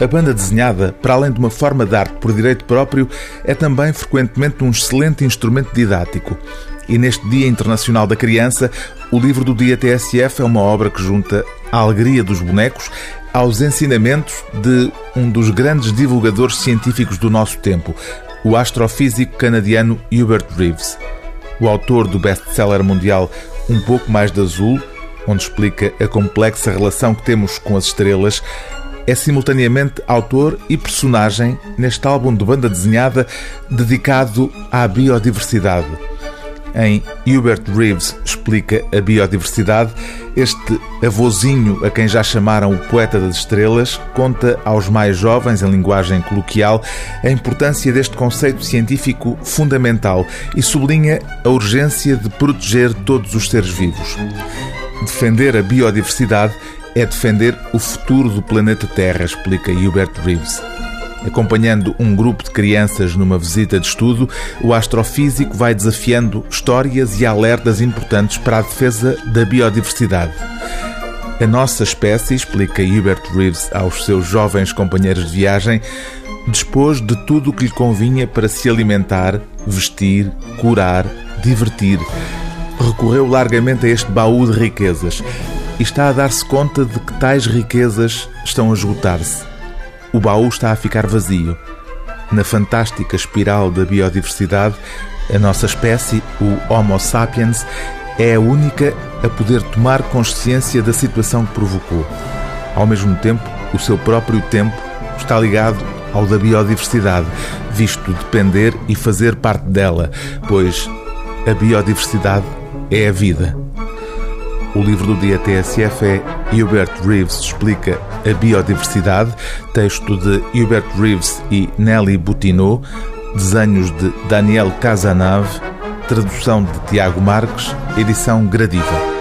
a banda desenhada, para além de uma forma de arte por direito próprio, é também frequentemente um excelente instrumento didático. E neste Dia Internacional da Criança, o livro do Dia TSF é uma obra que junta a alegria dos bonecos aos ensinamentos de um dos grandes divulgadores científicos do nosso tempo, o astrofísico canadiano Hubert Reeves. O autor do best-seller mundial Um Pouco Mais de Azul, onde explica a complexa relação que temos com as estrelas, é simultaneamente autor e personagem neste álbum de banda desenhada dedicado à biodiversidade. Em Hubert Reeves explica a biodiversidade, este avozinho a quem já chamaram o poeta das estrelas conta aos mais jovens, em linguagem coloquial, a importância deste conceito científico fundamental e sublinha a urgência de proteger todos os seres vivos. Defender a biodiversidade é defender o futuro do planeta Terra, explica Hubert Reeves. Acompanhando um grupo de crianças numa visita de estudo, o astrofísico vai desafiando histórias e alertas importantes para a defesa da biodiversidade. A nossa espécie, explica Hubert Reeves aos seus jovens companheiros de viagem, dispôs de tudo o que lhe convinha para se alimentar, vestir, curar, divertir. Recorreu largamente a este baú de riquezas e está a dar-se conta de que tais riquezas estão a esgotar-se. O baú está a ficar vazio. Na fantástica espiral da biodiversidade, a nossa espécie, o Homo sapiens, é a única a poder tomar consciência da situação que provocou. Ao mesmo tempo, o seu próprio tempo está ligado ao da biodiversidade, visto depender e fazer parte dela, pois a biodiversidade é a vida. O livro do dia TSF é Hubert Reeves explica a biodiversidade, texto de Hubert Reeves e Nelly Boutineau, desenhos de Daniel Casanave, tradução de Tiago Marques, edição Gradiva.